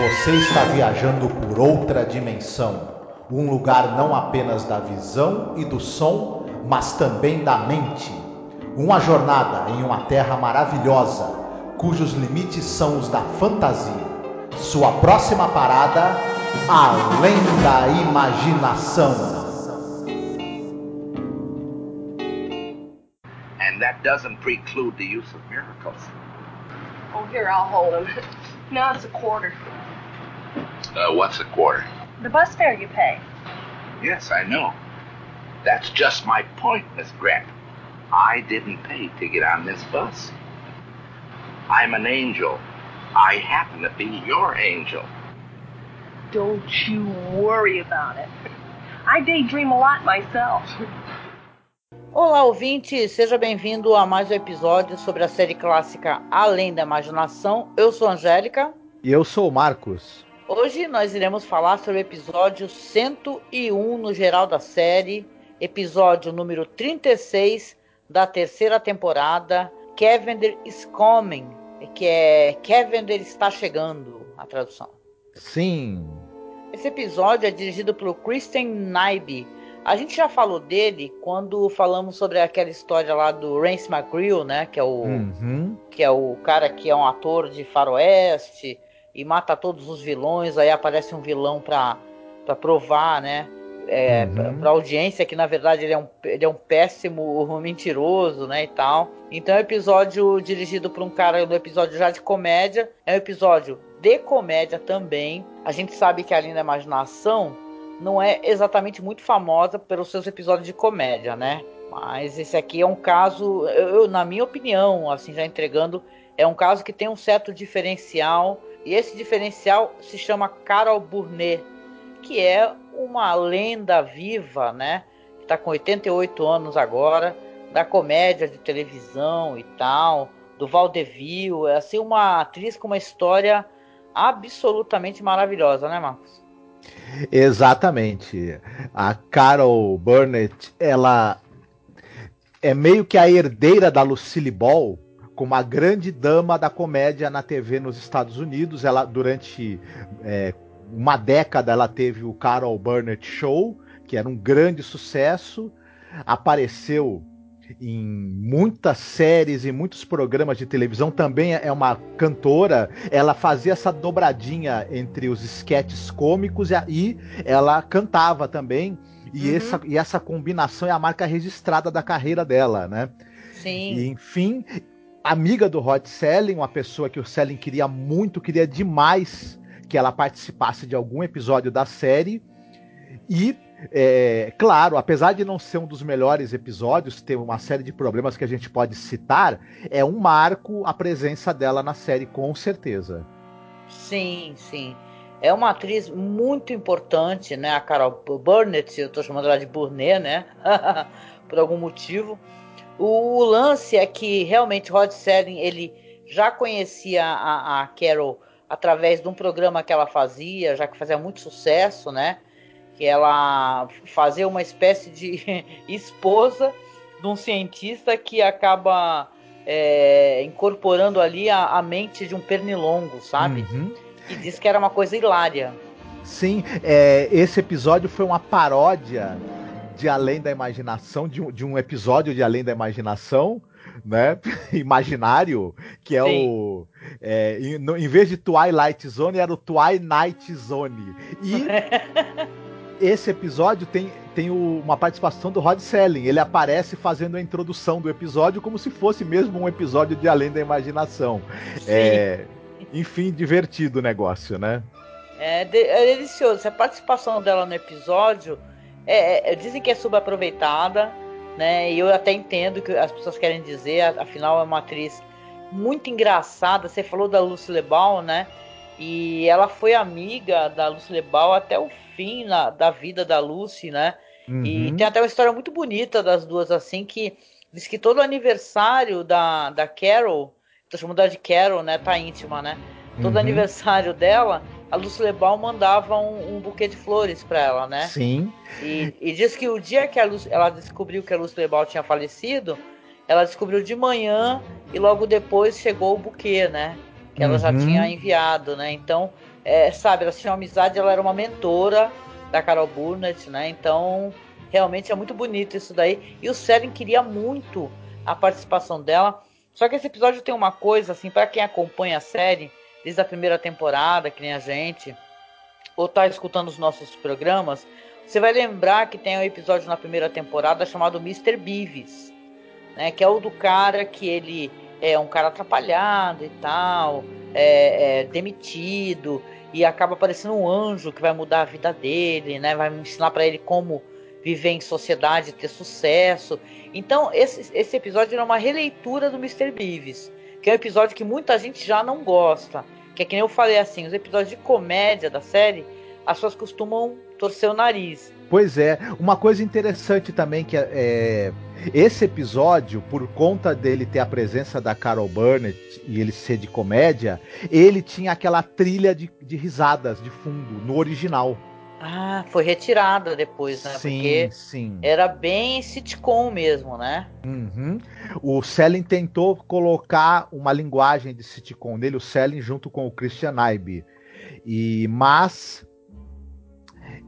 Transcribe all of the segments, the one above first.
Você está viajando por outra dimensão, um lugar não apenas da visão e do som, mas também da mente. Uma jornada em uma terra maravilhosa, cujos limites são os da fantasia. Sua próxima parada, além da imaginação. And that doesn't preclude the use of miracles. Oh, here, I'll hold him. Now it's a quarter. Uh, what's a quarter? The bus fare you pay. Yes, I know. That's just my point, Miss Grant. I didn't pay to get on this bus. I'm an angel. I happen to be your angel. Don't you worry about it. I daydream a lot myself. Olá, ouvinte, seja bem-vindo a mais um episódio sobre a série clássica Além da Imaginação. Eu sou a Angélica. E eu sou o Marcos. Hoje nós iremos falar sobre o episódio 101 no geral da série, episódio número 36 da terceira temporada, Cavender is Coming, que é Cavender está chegando, a tradução. Sim. Esse episódio é dirigido pelo Christian Nyby, a gente já falou dele quando falamos sobre aquela história lá do Rance McGreal, né? Que é o uhum. que é o cara que é um ator de faroeste e mata todos os vilões. Aí aparece um vilão para provar, né? É, uhum. para audiência que na verdade ele é, um, ele é um péssimo mentiroso, né, e tal. Então é um episódio dirigido por um cara do episódio já de comédia, é um episódio de comédia também. A gente sabe que a linda imaginação não é exatamente muito famosa pelos seus episódios de comédia, né? Mas esse aqui é um caso, eu, na minha opinião, assim, já entregando, é um caso que tem um certo diferencial. E esse diferencial se chama Carol Burnett, que é uma lenda viva, né? Que está com 88 anos agora, da comédia de televisão e tal, do vaudeville. É assim, uma atriz com uma história absolutamente maravilhosa, né, Marcos? Exatamente. A Carol Burnett, ela é meio que a herdeira da Lucille Ball, como a grande dama da comédia na TV nos Estados Unidos. Ela durante é, uma década ela teve o Carol Burnett Show, que era um grande sucesso. Apareceu em muitas séries e muitos programas de televisão, também é uma cantora. Ela fazia essa dobradinha entre os esquetes cômicos e ela cantava também. E, uhum. essa, e essa combinação é a marca registrada da carreira dela, né? Sim. E, enfim, amiga do Rod Selling, uma pessoa que o Selling queria muito, queria demais que ela participasse de algum episódio da série. E é, claro, apesar de não ser um dos melhores episódios, tem uma série de problemas que a gente pode citar, é um marco a presença dela na série, com certeza. Sim, sim. É uma atriz muito importante, né? A Carol Burnett, eu tô chamando ela de Burnett, né? Por algum motivo. O lance é que realmente Rod Serling, ele já conhecia a, a Carol através de um programa que ela fazia, já que fazia muito sucesso, né? que ela fazer uma espécie de esposa de um cientista que acaba é, incorporando ali a, a, mente de um pernilongo, sabe? Uhum. E diz que era uma coisa hilária. Sim, é, esse episódio foi uma paródia de Além da Imaginação, de um, de um episódio de Além da Imaginação, né? Imaginário, que é Sim. o. É, em, no, em, vez de Twilight Zone, era o Twilight Zone. E esse episódio tem, tem o, uma participação do Rod Selling. Ele aparece fazendo a introdução do episódio como se fosse mesmo um episódio de Além da Imaginação. É, enfim, divertido o negócio, né? É, de, é delicioso. A participação dela no episódio é, é, dizem que é subaproveitada, né? E eu até entendo que as pessoas querem dizer, afinal é uma atriz muito engraçada. Você falou da Lucy Lebal, né? E ela foi amiga da Lucy Lebal até o fim na, da vida da Lucy, né? Uhum. E tem até uma história muito bonita das duas, assim, que diz que todo aniversário da, da Carol, tô chamando ela de Carol, né? Tá íntima, né? Todo uhum. aniversário dela, a Lucy Lebal mandava um, um buquê de flores para ela, né? Sim. E, e, diz que o dia que ela descobriu que a Lucy Lebal tinha falecido, ela descobriu de manhã e logo depois chegou o buquê, né? Que ela uhum. já tinha enviado, né? Então é, sabe, ela tinha uma amizade, ela era uma mentora da Carol Burnett, né? Então, realmente é muito bonito isso daí. E o Seren queria muito a participação dela. Só que esse episódio tem uma coisa, assim, para quem acompanha a série, desde a primeira temporada, que nem a gente, ou tá escutando os nossos programas, você vai lembrar que tem um episódio na primeira temporada chamado Mr. Beavis, né? Que é o do cara que ele é um cara atrapalhado e tal, é, é demitido e acaba aparecendo um anjo que vai mudar a vida dele, né? Vai ensinar para ele como viver em sociedade, ter sucesso. Então, esse, esse episódio é uma releitura do Mr. Beavis, que é um episódio que muita gente já não gosta. Que é que nem eu falei assim, os episódios de comédia da série, as pessoas costumam torcer o nariz. Pois é, uma coisa interessante também que é, é esse episódio, por conta dele ter a presença da Carol Burnett e ele ser de comédia, ele tinha aquela trilha de, de risadas de fundo no original. Ah, foi retirada depois, né? Sim, Porque sim. era bem sitcom mesmo, né? Uhum. O Selling tentou colocar uma linguagem de sitcom nele, o Selling junto com o Christian Ibe. E mas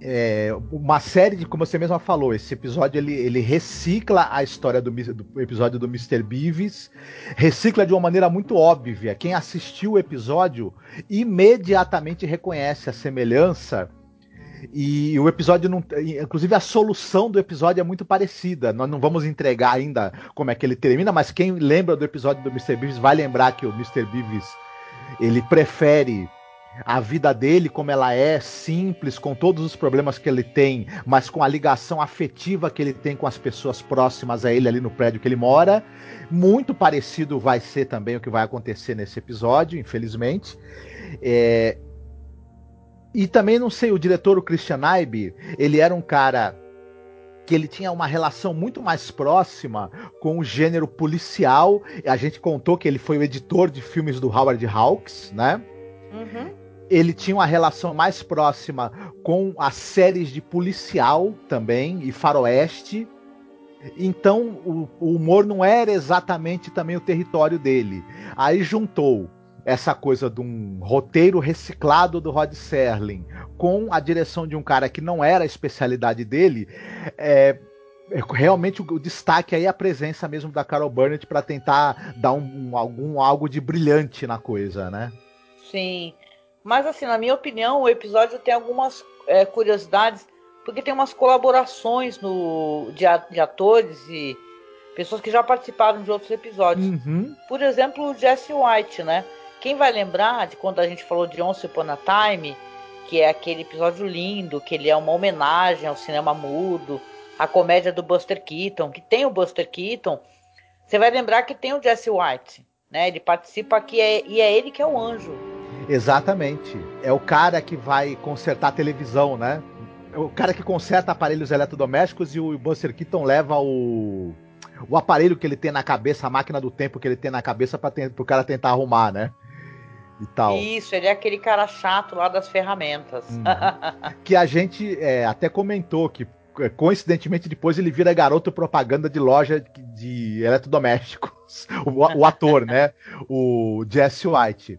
é, uma série de, como você mesma falou, esse episódio ele, ele recicla a história do, do, episódio do Mr. Beavis, recicla de uma maneira muito óbvia. Quem assistiu o episódio imediatamente reconhece a semelhança. E o episódio não. Inclusive a solução do episódio é muito parecida. Nós não vamos entregar ainda como é que ele termina, mas quem lembra do episódio do Mr. Beavis vai lembrar que o Mr. Beavis ele prefere a vida dele como ela é, simples, com todos os problemas que ele tem, mas com a ligação afetiva que ele tem com as pessoas próximas a ele ali no prédio que ele mora. Muito parecido vai ser também o que vai acontecer nesse episódio, infelizmente. É... E também não sei, o diretor, o Christian Ibe, ele era um cara que ele tinha uma relação muito mais próxima com o gênero policial. A gente contou que ele foi o editor de filmes do Howard Hawks, né? Uhum ele tinha uma relação mais próxima com as séries de policial também e faroeste. Então o, o, humor não era exatamente também o território dele. Aí juntou essa coisa de um roteiro reciclado do Rod Serling com a direção de um cara que não era a especialidade dele. É, é realmente o, destaque aí é a presença mesmo da Carol Burnett para tentar dar um, um, algum algo de brilhante na coisa, né? Sim. Mas, assim, na minha opinião, o episódio tem algumas é, curiosidades, porque tem umas colaborações no, de, de, atores e pessoas que já participaram de outros episódios. Uhum. Por exemplo, o Jesse White, né? Quem vai lembrar de quando a gente falou de Once Upon a Time, que é aquele episódio lindo, que ele é uma homenagem ao cinema mudo, a comédia do Buster Keaton, que tem o Buster Keaton, você vai lembrar que tem o Jesse White, né? Ele participa aqui é, e é ele que é o anjo Exatamente. É o cara que vai consertar a televisão, né? É o cara que conserta aparelhos eletrodomésticos e o Buster Keaton leva o o aparelho que ele tem na cabeça, a máquina do tempo que ele tem na cabeça para o cara tentar arrumar, né? E tal. Isso, ele é aquele cara chato lá das ferramentas. Uhum. que a gente é, até comentou que é, coincidentemente depois ele vira garoto propaganda de loja de eletrodomésticos. o, o ator, né? O Jesse White.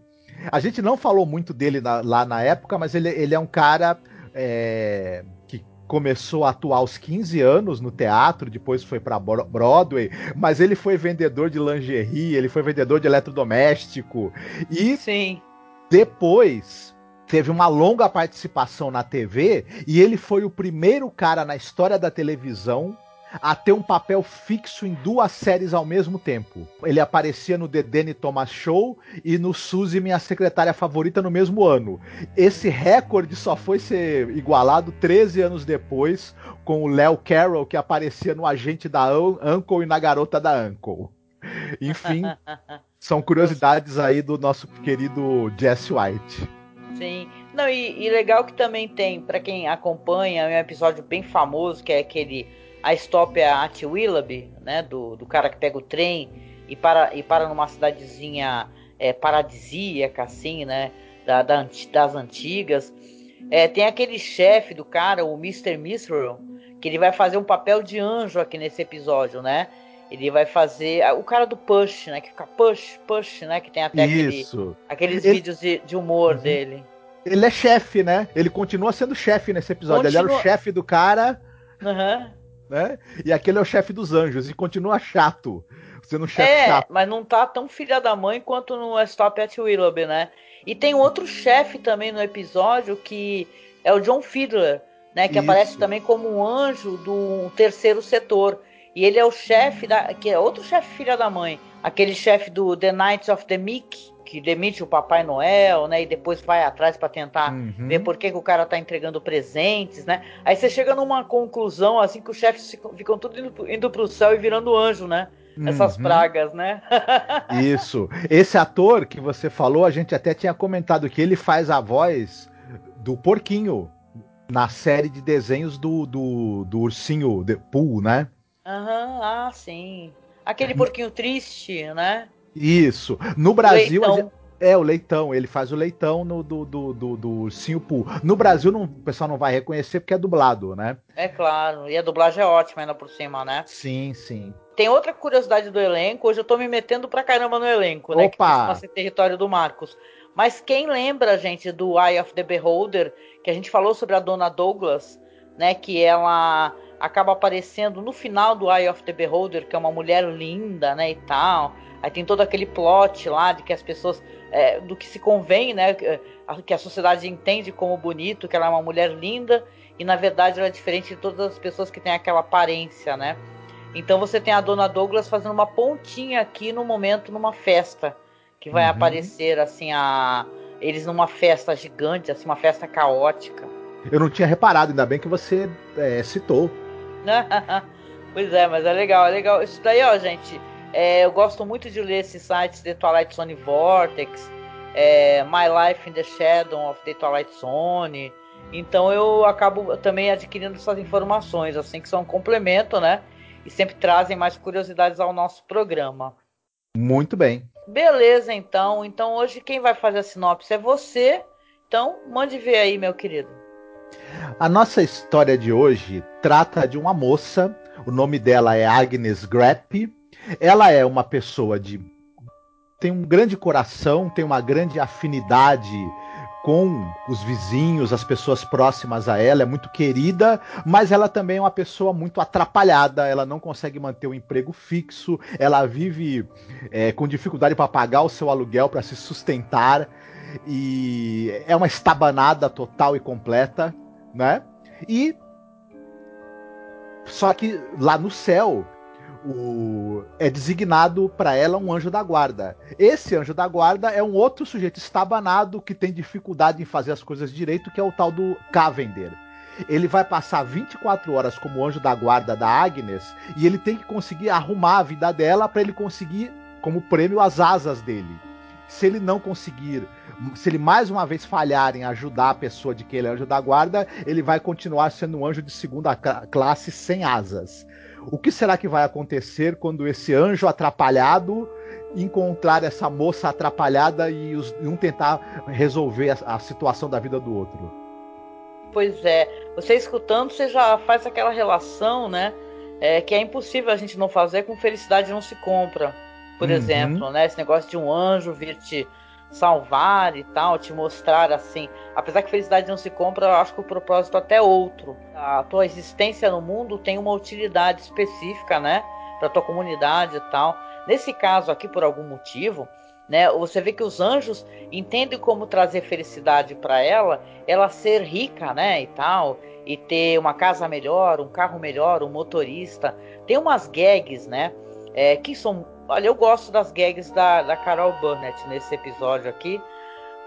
A gente não falou muito dele na, lá na época, mas ele, ele é um cara é, que começou a atuar aos 15 anos no teatro, depois foi para Broadway, mas ele foi vendedor de lingerie, ele foi vendedor de eletrodoméstico e Sim. depois teve uma longa participação na TV e ele foi o primeiro cara na história da televisão a ter um papel fixo em duas séries ao mesmo tempo. Ele aparecia no The Danny Thomas Show e no Suzy, minha secretária favorita, no mesmo ano. Esse recorde só foi ser igualado 13 anos depois com o Léo Carroll, que aparecia no Agente da Uncle e na Garota da Uncle. Enfim, são curiosidades aí do nosso querido Jesse White. Sim. Não, e, e legal que também tem, para quem acompanha, é um episódio bem famoso, que é aquele a stop é a At Willoughby, né, do, do cara que pega o trem e para, e para numa cidadezinha é, paradisíaca, assim, né, da, da das antigas. É, tem aquele chefe do cara, o Mr. Misrel, que ele vai fazer um papel de anjo aqui nesse episódio, né? Ele vai fazer. O cara do push, né? Que fica push, push, né? Que tem até aquele, aqueles Esse... vídeos de, de humor uhum. dele. Ele é chefe, né? Ele continua sendo chefe nesse episódio. Continua... Ele era o chefe do cara. Uhum. Né? E aquele é o chefe dos anjos. E continua chato. Sendo um chefe é, chato. Mas não tá tão filha da mãe quanto no Stop at Willoughby, né? E tem outro chefe também no episódio que é o John Fiedler, né? Que Isso. aparece também como um anjo do terceiro setor. E ele é o chefe da. que é outro chefe filha da mãe. Aquele chefe do The Knights of the Meek, que demite o Papai Noel, né? E depois vai atrás para tentar uhum. ver por que, que, o cara tá entregando presentes, né? Aí você chega numa conclusão, assim, que os chefes ficam, tudo indo, indo pro céu e virando anjo, né? Essas uhum. pragas, né? Isso. Esse ator que você falou, a gente até tinha comentado que ele faz a voz do porquinho na série de desenhos do, do, do ursinho de Pooh, né? Aham, uhum, ah, sim. Aquele porquinho triste, né? Isso. No Brasil, é o leitão. Ele faz o leitão no, do, do, do, do Poo. No Brasil, não, o pessoal não vai reconhecer porque é dublado, né? É claro. E a dublagem é ótima ainda por cima, né? Sim, sim. Tem outra curiosidade do elenco. Hoje eu tô me metendo pra caramba no elenco, né? Opa! Que território do Marcos. Mas quem lembra, gente, do Eye of the Beholder, que a gente falou sobre a Dona Douglas, né? Que ela acaba aparecendo no final do Eye of the Beholder, que é uma mulher linda, né? E tal. Aí tem todo aquele plot lá de que as pessoas. É, do que se convém, né? Que a sociedade entende como bonito, que ela é uma mulher linda, e na verdade ela é diferente de todas as pessoas que têm aquela aparência, né? Então você tem a dona Douglas fazendo uma pontinha aqui no momento, numa festa. Que vai uhum. aparecer assim a. Eles numa festa gigante, assim, uma festa caótica. Eu não tinha reparado, ainda bem que você é, citou. pois é, mas é legal, é legal. Isso daí, ó, gente. É, eu gosto muito de ler esses sites de Twilight Zone Vortex, é, My Life in the Shadow of the Twilight Zone. Então eu acabo também adquirindo essas informações, assim, que são um complemento, né? E sempre trazem mais curiosidades ao nosso programa. Muito bem. Beleza, então. Então hoje quem vai fazer a sinopse é você. Então mande ver aí, meu querido. A nossa história de hoje trata de uma moça. O nome dela é Agnes Grapp. Ela é uma pessoa de tem um grande coração, tem uma grande afinidade com os vizinhos, as pessoas próximas a ela, é muito querida, mas ela também é uma pessoa muito atrapalhada, ela não consegue manter o um emprego fixo, ela vive é, com dificuldade para pagar o seu aluguel, para se sustentar, e é uma estabanada total e completa, né? E só que lá no céu o, é designado para ela um anjo da guarda. Esse anjo da guarda é um outro sujeito estabanado que tem dificuldade em fazer as coisas direito, que é o tal do Cavender. Ele vai passar 24 horas como anjo da guarda da Agnes e ele tem que conseguir arrumar a vida dela para ele conseguir, como prêmio, as asas dele. Se ele não conseguir, se ele mais uma vez falhar em ajudar a pessoa de que ele é anjo da guarda, ele vai continuar sendo um anjo de segunda classe sem asas. O que será que vai acontecer quando esse anjo atrapalhado encontrar essa moça atrapalhada e os, um tentar resolver a, a, situação da vida do outro? Pois é, você escutando, você já faz aquela relação, né? É, que é impossível a gente não fazer com felicidade não se compra, por uhum. exemplo, né? Esse negócio de um anjo vir te salvar e tal, te mostrar assim. Apesar que felicidade não se compra, eu acho que o propósito até é outro. A tua existência no mundo tem uma utilidade específica, né? Para tua comunidade e tal. Nesse caso aqui, por algum motivo, né? Você vê que os anjos entendem como trazer felicidade para ela, ela ser rica, né? E tal, e ter uma casa melhor, um carro melhor, um motorista. Tem umas gags, né? É, que são Olha, eu gosto das gags da, da Carol Burnett nesse episódio aqui,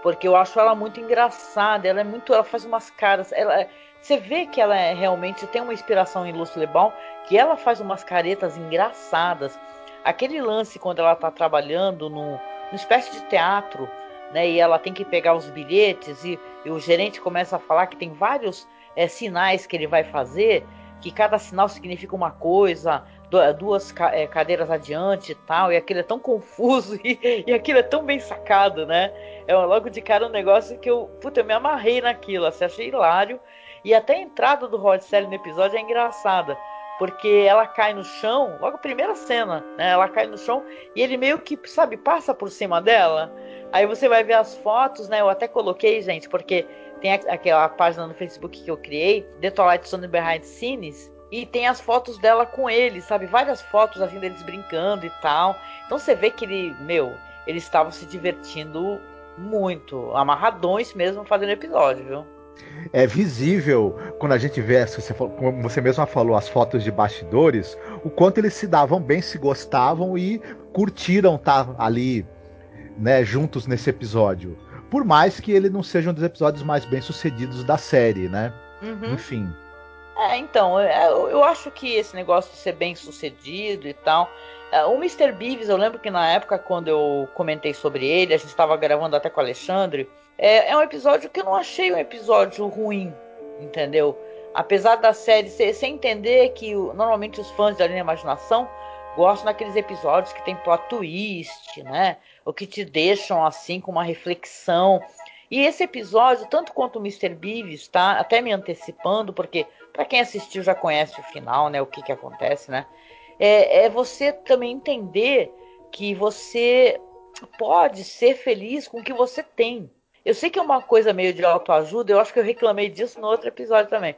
porque eu acho ela muito engraçada. Ela é muito, ela faz umas caras. Ela, você vê que ela é, realmente tem uma inspiração em Lucy Lebon, que ela faz umas caretas engraçadas. Aquele lance quando ela está trabalhando numa espécie de teatro, né? E ela tem que pegar os bilhetes e, e o gerente começa a falar que tem vários é, sinais que ele vai fazer, que cada sinal significa uma coisa duas é, cadeiras adiante e tal, e aquilo é tão confuso e, e aquilo é tão bem sacado, né? É logo de cara um negócio que eu, puta, eu me amarrei naquilo, assim, achei hilário. E até a entrada do Rod Serling no episódio é engraçada, porque ela cai no chão, logo a primeira cena, né? Ela cai no chão e ele meio que, sabe, passa por cima dela. Aí você vai ver as fotos, né? Eu até coloquei, gente, porque tem aquela página no Facebook que eu criei, The Twilight Zone Behind Scenes, e tem as fotos dela com ele, sabe? Várias fotos assim deles brincando e tal. Então você vê que ele, meu, eles estavam se divertindo muito, amarradões mesmo fazendo episódio, viu? É visível quando a gente vê, você, como você mesma falou, as fotos de bastidores, o quanto eles se davam bem, se gostavam e curtiram estar tá ali, né, juntos nesse episódio. Por mais que ele não seja um dos episódios mais bem sucedidos da série, né? Uhum. Enfim. É, então, é, eu, acho que esse negócio de ser bem sucedido e tal. É, o Mr. Beavis, eu lembro que na época, quando eu comentei sobre ele, a gente estava gravando até com o Alexandre. É, é, um episódio que eu não achei um episódio ruim, entendeu? Apesar da série ser sem entender que normalmente os fãs da linha Imaginação gostam daqueles episódios que tem plot twist, né? Ou que te deixam assim com uma reflexão. E esse episódio, tanto quanto o Mr. Beavis, tá? Até me antecipando, porque para quem assistiu já conhece o final, né? O que que acontece, né? É, é você também entender que você pode ser feliz com o que você tem. Eu sei que é uma coisa meio de autoajuda, eu acho que eu reclamei disso no outro episódio também.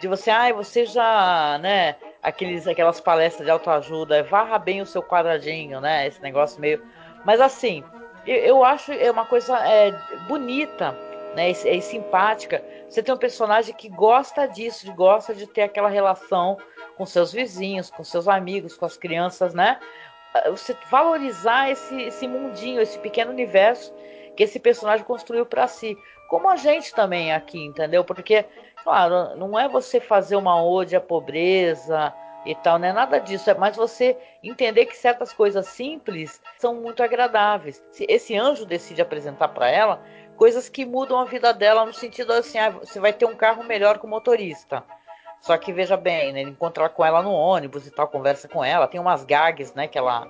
De você, ai, ah, você já, né, aqueles, aquelas palestras de autoajuda, varra bem o seu quadradinho, né, esse negócio meio... Mas assim, eu, eu acho é uma coisa é, bonita, né, é, é simpática, você tem um personagem que gosta disso, que gosta de ter aquela relação com seus vizinhos, com seus amigos, com as crianças, né? Você valorizar esse, esse mundinho, esse pequeno universo que esse personagem construiu para si. Como a gente também aqui, entendeu? Porque, claro, não é você fazer uma ode à pobreza e tal, não é nada disso, é mais você entender que certas coisas simples são muito agradáveis. Se esse anjo decide apresentar para ela, coisas que mudam a vida dela no sentido assim, ah, você vai ter um carro melhor com o motorista. Só que veja bem, né, ele encontra com ela no ônibus e tal, conversa com ela, tem umas gags, né, que ela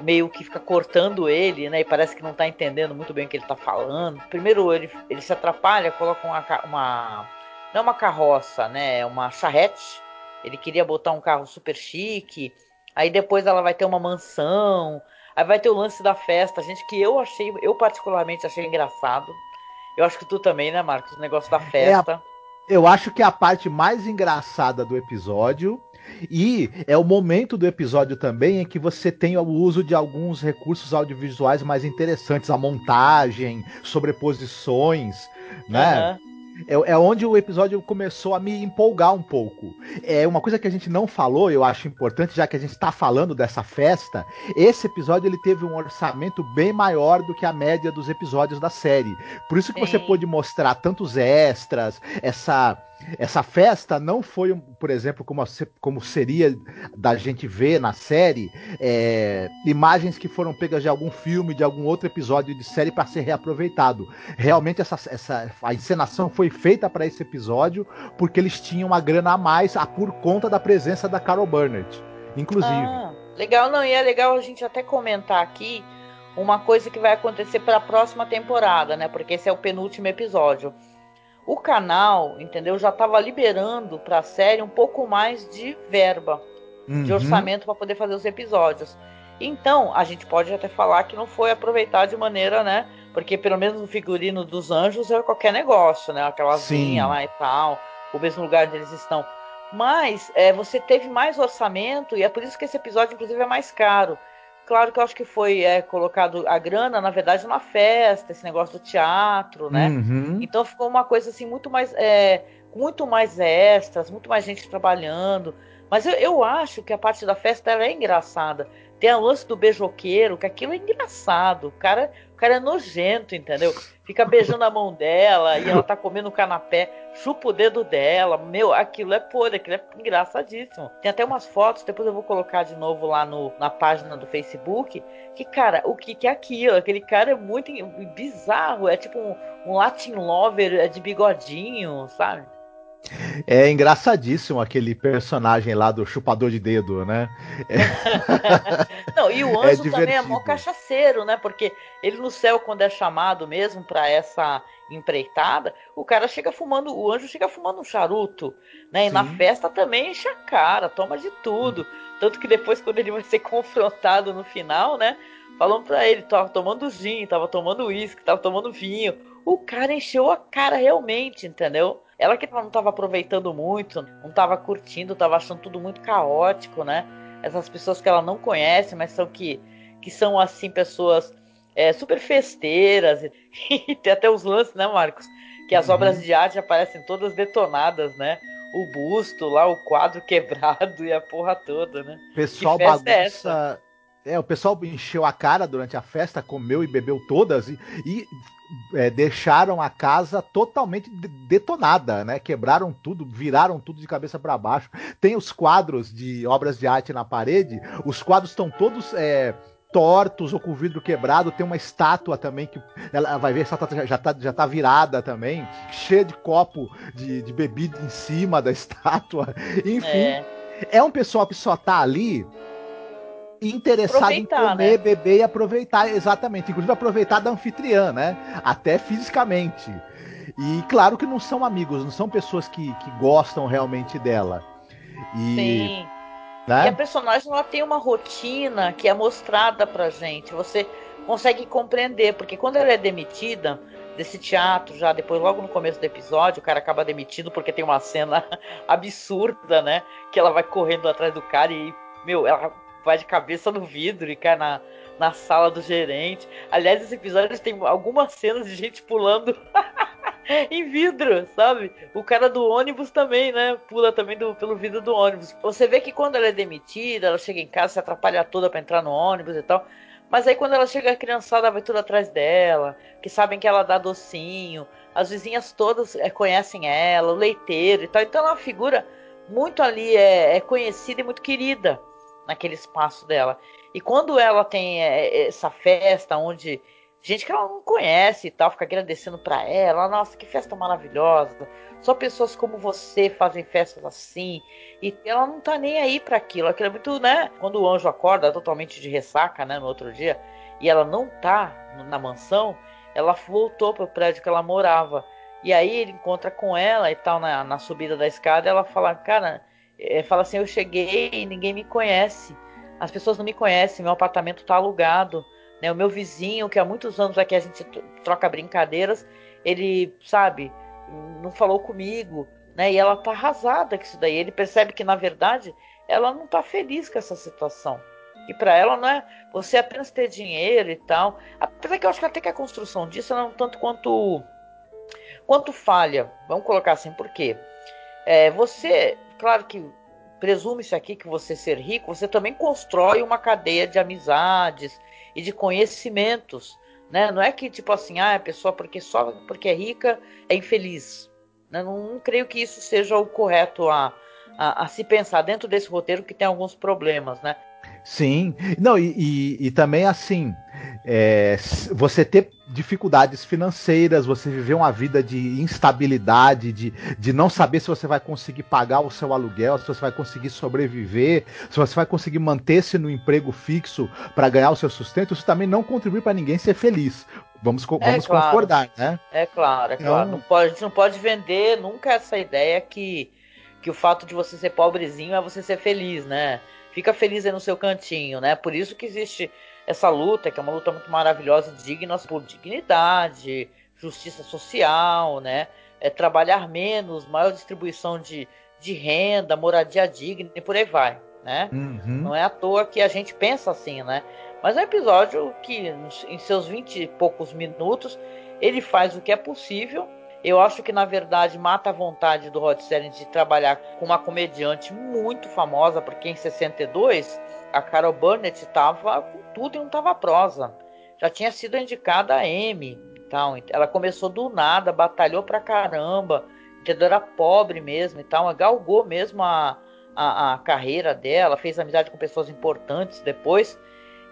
meio que fica cortando ele, né, e parece que não tá entendendo muito bem o que ele tá falando. Primeiro ele, ele se atrapalha, coloca uma, uma não é uma carroça, né, é uma charrete. Ele queria botar um carro super chique. Aí depois ela vai ter uma mansão. Aí vai ter o lance da festa, gente, que eu achei, eu particularmente achei engraçado. Eu acho que tu também, né, Marcos? O negócio da festa. É a, eu acho que é a parte mais engraçada do episódio. E é o momento do episódio também em que você tem o uso de alguns recursos audiovisuais mais interessantes, a montagem, sobreposições, né? Uhum. É, é, onde o episódio começou a me empolgar um pouco. É uma coisa que a gente não falou, eu acho importante, já que a gente está falando dessa festa. Esse episódio ele teve um orçamento bem maior do que a média dos episódios da série. Por isso que Sim. você pôde mostrar tantos extras, essa essa festa não foi, por exemplo, como, como seria da gente ver na série, é, imagens que foram pegas de algum filme, de algum outro episódio de série para ser reaproveitado. Realmente essa, essa a encenação foi feita para esse episódio porque eles tinham uma grana a mais a, por conta da presença da Carol Burnett, inclusive. Ah, legal, não, e é legal a gente até comentar aqui uma coisa que vai acontecer para a próxima temporada, né? Porque esse é o penúltimo episódio o canal, entendeu, já estava liberando para a série um pouco mais de verba, uhum. de orçamento para poder fazer os episódios. Então, a gente pode até falar que não foi aproveitar de maneira, né? Porque pelo menos o figurino dos anjos é qualquer negócio, né? Aquela vinha lá e tal, o mesmo lugar onde eles estão. Mas é, você teve mais orçamento e é por isso que esse episódio, inclusive, é mais caro. Claro que eu acho que foi é, colocado a grana, na verdade, na festa, esse negócio do teatro, né? Uhum. Então ficou uma coisa assim muito mais, é, muito mais extras, muito mais gente trabalhando. Mas eu, eu acho que a parte da festa é engraçada. Tem a lance do beijoqueiro, que aquilo é engraçado. O cara, o cara é nojento, entendeu? Fica beijando a mão dela e ela tá comendo o canapé, chupa o dedo dela. Meu, aquilo é podre, aquilo é engraçadíssimo. Tem até umas fotos, depois eu vou colocar de novo lá no, na página do Facebook. Que, cara, o que, que é aquilo? Aquele cara é muito bizarro. É tipo um, um Latin lover é de bigodinho, sabe? É engraçadíssimo aquele personagem lá do chupador de dedo, né? É... Não, e o é anjo é também é mó cachaceiro, né? Porque ele no céu, quando é chamado mesmo para essa empreitada, o cara chega fumando, o anjo chega fumando um charuto, né? E Sim. na festa também enche a cara, toma de tudo. Tanto que depois, quando ele vai ser confrontado no final, né? falando pra ele, tava tomando gin, tava tomando uísque, tava tomando vinho. O cara encheu a cara realmente, entendeu? Ela que não tava aproveitando muito, não tava curtindo, tava achando tudo muito caótico, né? Essas pessoas que ela não conhece, mas são que, que são assim pessoas é, super festeiras. E tem até os lances, né, Marcos? Que as uhum. obras de arte aparecem todas detonadas, né? O busto lá, o quadro quebrado e a porra toda, né? Pessoal é bagunça. É, é, o pessoal encheu a cara durante a festa, comeu e bebeu todas e, e é, deixaram a casa totalmente detonada, né? Quebraram tudo, viraram tudo de cabeça para baixo. Tem os quadros de obras de arte na parede, os quadros estão todos é, tortos ou com vidro quebrado. Tem uma estátua também que ela vai ver, a estátua já tá, já tá virada também, cheia de copo de, de bebida em cima da estátua. Enfim, é. é um pessoal que só tá ali interessado em comer, né? beber e aproveitar, exatamente. Inclusive aproveitar da anfitriã, né? Até fisicamente. E claro que não são amigos, não são pessoas que, que gostam realmente dela. E, Sim. Né? E a personagem ela tem uma rotina que é mostrada pra gente. Você consegue compreender, porque quando ela é demitida desse teatro, já depois, logo no começo do episódio, o cara acaba demitido porque tem uma cena absurda, né? Que ela vai correndo atrás do cara e, meu, ela vai de cabeça no vidro e cai na, na sala do gerente. Aliás, esse episódio tem algumas cenas de gente pulando em vidro, sabe? O cara do ônibus também, né? Pula também do, pelo vidro do ônibus. Você vê que quando ela é demitida, ela chega em casa, se atrapalha toda para entrar no ônibus e tal. Mas aí quando ela chega, a criançada vai tudo atrás dela, que sabem que ela dá docinho. As vizinhas todas é, conhecem ela, o leiteiro e tal. Então ela é uma figura muito ali, é, é conhecida e muito querida naquele espaço dela. E quando ela tem é, é, essa festa onde gente que ela não conhece e tal fica agradecendo para ela, nossa, que festa maravilhosa. Só pessoas como você fazem festas assim. E ela não tá nem aí para aquilo. Aquilo é muito, né? Quando o anjo acorda totalmente de ressaca, né, no outro dia, e ela não tá na mansão, ela voltou pro prédio que ela morava. E aí ele encontra com ela e tal na, na subida da escada, ela fala: "Cara, é, fala assim: Eu cheguei e ninguém me conhece. As pessoas não me conhecem, meu apartamento está alugado. Né? O meu vizinho, que há muitos anos aqui a gente troca brincadeiras, ele, sabe, não falou comigo. Né? E ela tá arrasada com isso daí. Ele percebe que, na verdade, ela não tá feliz com essa situação. E para ela não é você apenas ter dinheiro e tal. Apesar que eu acho que até que a construção disso não tanto quanto quanto falha. Vamos colocar assim, por quê? É, você claro que presume-se aqui que você ser rico, você também constrói uma cadeia de amizades e de conhecimentos, né? Não é que tipo assim, ah, a pessoa porque só porque é rica é infeliz. Né? Não, não creio que isso seja o correto a, a, a, se pensar dentro desse roteiro que tem alguns problemas, né? Sim, não e, e, e também assim é, você ter dificuldades financeiras, você viver uma vida de instabilidade, de, de não saber se você vai conseguir pagar o seu aluguel, se você vai conseguir sobreviver, se você vai conseguir manter-se no emprego fixo para ganhar o seu sustento, isso também não contribui para ninguém ser feliz. Vamos, é vamos claro. concordar, né? É claro, é claro. Não pode, a gente não pode vender nunca essa ideia que, que o fato de você ser pobrezinho é você ser feliz, né? Fica feliz aí no seu cantinho, né? Por isso que existe essa luta, que é uma luta muito maravilhosa e digna por dignidade, justiça social, né? É trabalhar menos, maior distribuição de, de renda, moradia digna e por aí vai, né? Uhum. Não é à toa que a gente pensa assim, né? Mas é um episódio que, em seus vinte e poucos minutos, ele faz o que é possível. Eu acho que, na verdade, mata a vontade do Rod Serling de trabalhar com uma comediante muito famosa, porque em 62 a Carol Burnett estava com tudo e não estava prosa. Já tinha sido indicada a M. Então, ela começou do nada, batalhou pra caramba, entendeu? Era pobre mesmo e tal, galgou mesmo a, a, a, carreira dela, fez amizade com pessoas importantes depois.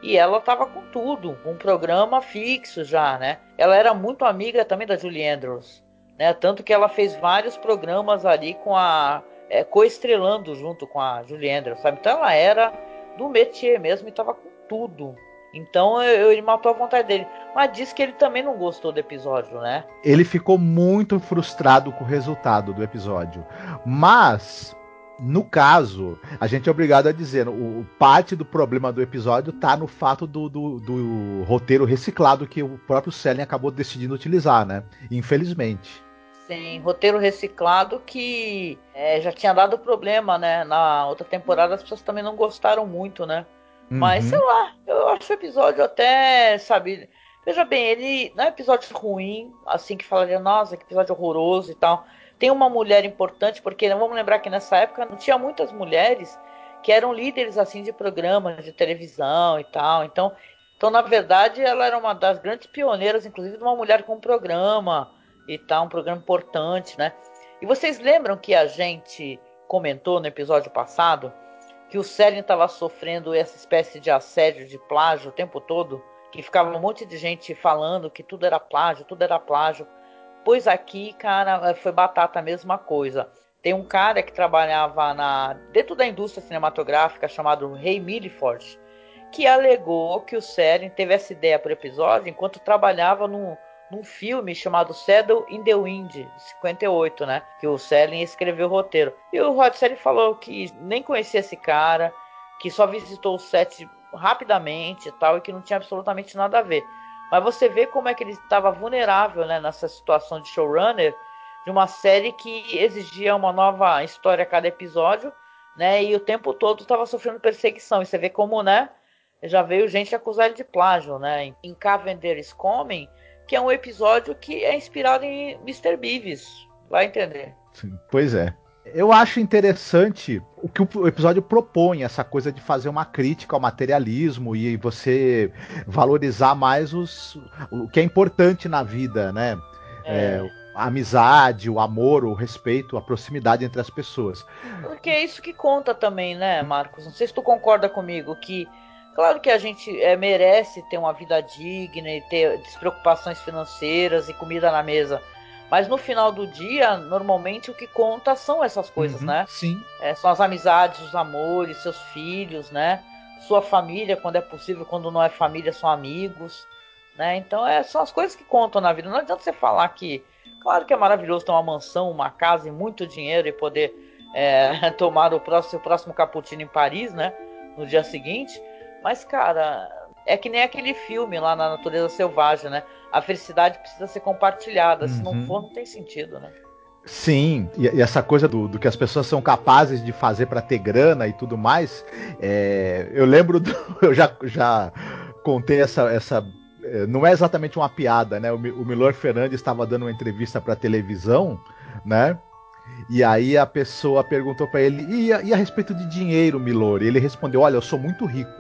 E ela estava com tudo, um programa fixo já, né? Ela era muito amiga também da Julie Andrews, né? Tanto que ela fez vários programas ali com a. É, co-estrelando junto com a Julie Andrews, sabe? Então ela era do métier mesmo e tava com tudo. Então eu, ele matou a vontade dele. Mas disse que ele também não gostou do episódio, né? Ele ficou muito frustrado com o resultado do episódio. Mas No caso, a gente é obrigado a dizer, o, parte do problema do episódio tá no fato do, do, do roteiro reciclado que o próprio Selling acabou decidindo utilizar, né? Infelizmente. Sim, roteiro reciclado que é, já tinha dado problema, né? Na outra temporada as pessoas também não gostaram muito, né? Uhum. Mas sei lá, eu acho o episódio até, sabe. Veja bem, ele não é episódio ruim, assim que falaria, nossa, que episódio horroroso e tal tem uma mulher importante, porque vamos lembrar que nessa época não tinha muitas mulheres que eram líderes assim de programas de televisão e tal. Então, então na verdade, ela era uma das grandes pioneiras, inclusive de uma mulher com um programa e tal, um programa importante, né? E vocês lembram que a gente comentou no episódio passado que o Sérgio estava sofrendo essa espécie de assédio de plágio o tempo todo? Que ficava um monte de gente falando que tudo era plágio, tudo era plágio. Pois aqui, cara, foi batata a mesma coisa. Tem um cara que trabalhava na dentro da indústria cinematográfica chamado Ray Milliford, que alegou que o Seren teve essa ideia para o episódio enquanto trabalhava num, num filme chamado Saddle in the Wind, de 58, né? Que o Seren escreveu o roteiro. E o Rod Serling falou que nem conhecia esse cara, que só visitou o set rapidamente e tal, e que não tinha absolutamente nada a ver. Mas você vê como é que ele estava vulnerável né, nessa situação de showrunner de uma série que exigia uma nova história a cada episódio, né? E o tempo todo estava sofrendo perseguição. E você vê como, né? Já veio gente acusar ele de plágio, né? Em Cavender is Coming, que é um episódio que é inspirado em Mr. Beavis. Vai entender. Sim, pois é. Eu acho interessante o que o episódio propõe, essa coisa de fazer uma crítica ao materialismo e você valorizar mais os, o que é importante na vida, né? É. É, a amizade, o amor, o respeito, a proximidade entre as pessoas. Porque é isso que conta também, né, Marcos? Não sei se tu concorda comigo que Claro que a gente é, merece ter uma vida digna e ter despreocupações financeiras e comida na mesa. Mas no final do dia, normalmente o que conta são essas coisas, uhum, né? Sim. É, são as amizades, os amores, seus filhos, né? Sua família, quando é possível, quando não é família, são amigos, né? Então é, são as coisas que contam na vida. Não adianta você falar que, claro que é maravilhoso ter uma mansão, uma casa e muito dinheiro e poder é, tomar o próximo, o próximo cappuccino em Paris, né? No dia seguinte. Mas, cara, é que nem aquele filme lá na Natureza Selvagem, né? A felicidade precisa ser compartilhada. Uhum. Se não uhum. for, não tem sentido, né? Sim, e, e essa coisa do, do, que as pessoas são capazes de fazer para ter grana e tudo mais, é, eu lembro, do, eu já, já contei essa, essa. É, não é exatamente uma piada, né? O, o Milor Fernandes estava dando uma entrevista para televisão, né? E aí a pessoa perguntou para ele: e a, e a respeito de dinheiro, Milor? E ele respondeu: Olha, eu sou muito rico.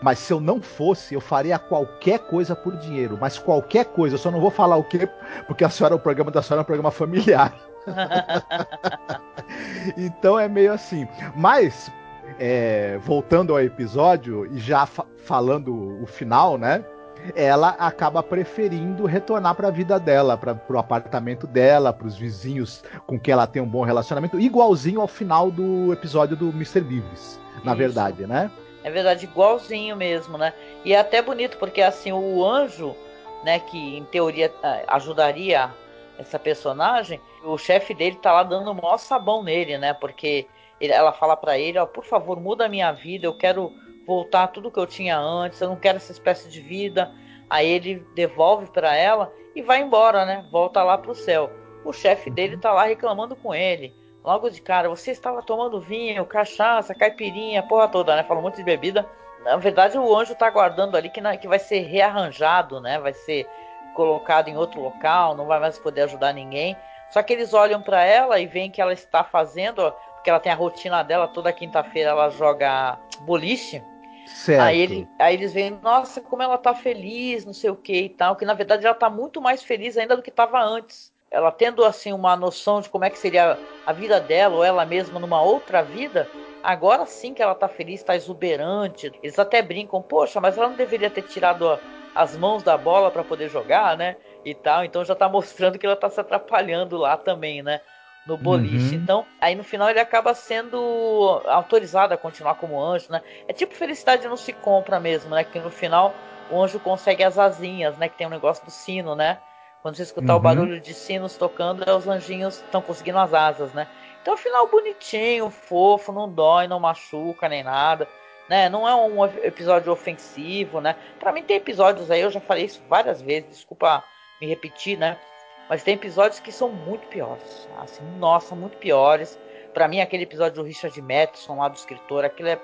Mas se eu não fosse, eu faria qualquer coisa por dinheiro. Mas qualquer coisa, eu só não vou falar o quê, porque a senhora, o programa da senhora é um programa familiar. então é meio assim. Mas, é, voltando ao episódio e já fa falando o final, né? Ela acaba preferindo retornar para a vida dela, para o apartamento dela, para os vizinhos com quem ela tem um bom relacionamento, igualzinho ao final do episódio do Mr. Beavis, na Isso. verdade, né? É verdade, igualzinho mesmo, né? E é até bonito, porque assim, o anjo, né, que em teoria ajudaria essa personagem, o chefe dele tá lá dando o maior sabão nele, né? Porque ele, ela fala para ele, ó, por favor, muda a minha vida, eu quero voltar a tudo que eu tinha antes, eu não quero essa espécie de vida. Aí ele devolve para ela e vai embora, né? Volta lá pro céu. O chefe dele tá lá reclamando com ele logo de cara, você estava tomando vinho, cachaça, caipirinha, porra toda, né? Falou muito de bebida. Na verdade, o anjo está aguardando ali que, que vai ser rearranjado, né? Vai ser colocado em outro local, não vai mais poder ajudar ninguém. Só que eles olham para ela e veem que ela está fazendo, porque ela tem a rotina dela, toda quinta-feira ela joga boliche. Certo. Aí, ele, aí eles veem, nossa, como ela tá feliz, não sei o que e tal, que na verdade ela tá muito mais feliz ainda do que estava antes ela tendo assim uma noção de como é que seria a vida dela ou ela mesma numa outra vida, agora sim que ela tá feliz, tá exuberante. Eles até brincam, poxa, mas ela não deveria ter tirado as mãos da bola para poder jogar, né? E tal. Então já tá mostrando que ela tá se atrapalhando lá também, né? No boliche. Uhum. Então, aí no final ele acaba sendo autorizado a continuar como anjo, né? É tipo felicidade não se compra mesmo, né? Que no final o anjo consegue as asinhas, né? Que tem um negócio do sino, né? Quando você escutar uhum. o barulho de sinos tocando, é os anjinhos estão conseguindo as asas, né? Então, final bonitinho, fofo, não dói, não machuca nem nada. Né? Não é um episódio ofensivo, né? Para mim tem episódios aí, eu já falei isso várias vezes, desculpa me repetir, né? Mas tem episódios que são muito piores. Assim, nossa, muito piores. Para mim, aquele episódio do Richard Madison, lá do escritor, aquilo é.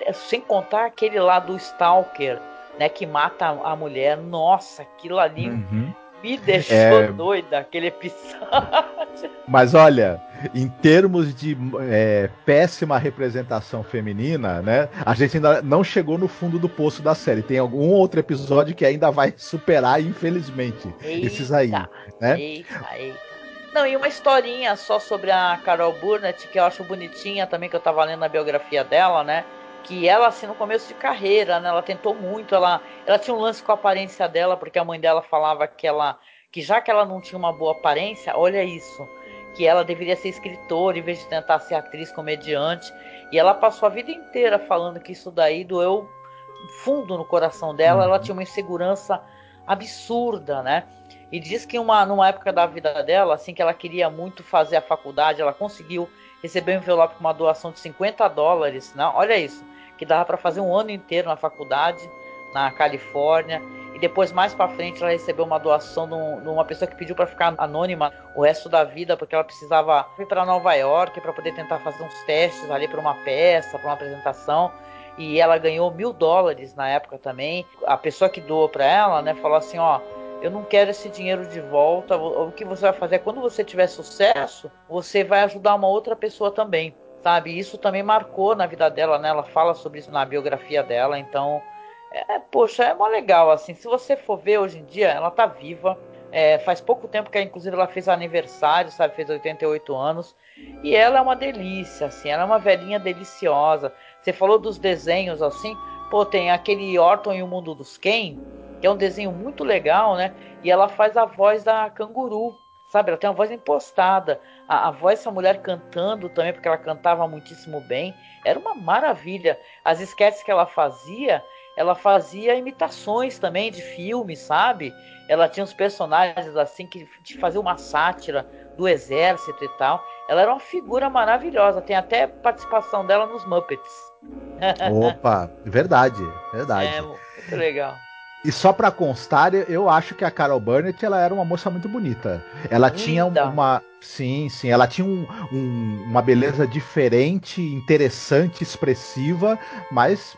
é sem contar aquele lá do Stalker, né? Que mata a mulher. Nossa, aquilo ali. Uhum me deixou é... doida aquele episódio. Mas olha, em termos de é, péssima representação feminina, né? A gente ainda não chegou no fundo do poço da série. Tem algum outro episódio que ainda vai superar, infelizmente. Eita, esses aí, né? Eita, eita. Não, e uma historinha só sobre a Carol Burnett, que eu acho bonitinha também, que eu tava lendo a biografia dela, né? Que ela, assim, no começo de carreira, né, ela tentou muito, ela, ela tinha um lance com a aparência dela, porque a mãe dela falava que ela, que já que ela não tinha uma boa aparência, olha isso, que ela deveria ser escritora em vez de tentar ser atriz, comediante, e ela passou a vida inteira falando que isso daí doeu fundo no coração dela, ela uhum. tinha uma insegurança absurda, né? E diz que uma, numa época da vida dela, assim, que ela queria muito fazer a faculdade, ela conseguiu receber um envelope com uma doação de 50 dólares, né? Olha isso que dava para fazer um ano inteiro na faculdade, na Califórnia. E depois, mais para frente, ela recebeu uma doação de, um, uma pessoa que pediu para ficar anônima o resto da vida, porque ela precisava ir para Nova York para poder tentar fazer uns testes ali para uma peça, para uma apresentação. E ela ganhou mil dólares na época também. A pessoa que doou para ela, né, falou assim: ó, eu não quero esse dinheiro de volta. O que você vai fazer quando você tiver sucesso, você vai ajudar uma outra pessoa também sabe? Isso também marcou na vida dela, né? Ela fala sobre isso na biografia dela, então, é, poxa, é mó legal, assim. Se você for ver hoje em dia, ela tá viva. É, faz pouco tempo que, inclusive, ela fez aniversário, sabe? Fez 88 anos. E ela é uma delícia, assim. Ela é uma velhinha deliciosa. Você falou dos desenhos, assim. Pô, tem aquele Orton e o Mundo dos Ken, que é um desenho muito legal, né? E ela faz a voz da canguru, sabe? Ela tem uma voz impostada. A, a voz dessa mulher cantando também, porque ela cantava muitíssimo bem, era uma maravilha. As esquetes que ela fazia, ela fazia imitações também de filmes, sabe? Ela tinha uns personagens assim que fazia uma sátira do exército e tal. Ela era uma figura maravilhosa. Tem até participação dela nos Muppets. Opa, verdade, verdade. É, muito legal. E só para constar, eu acho que a Carol Burnett ela era uma moça muito bonita. Ela Linda. tinha uma, sim, sim, ela tinha um, um, uma beleza diferente, interessante, expressiva, mas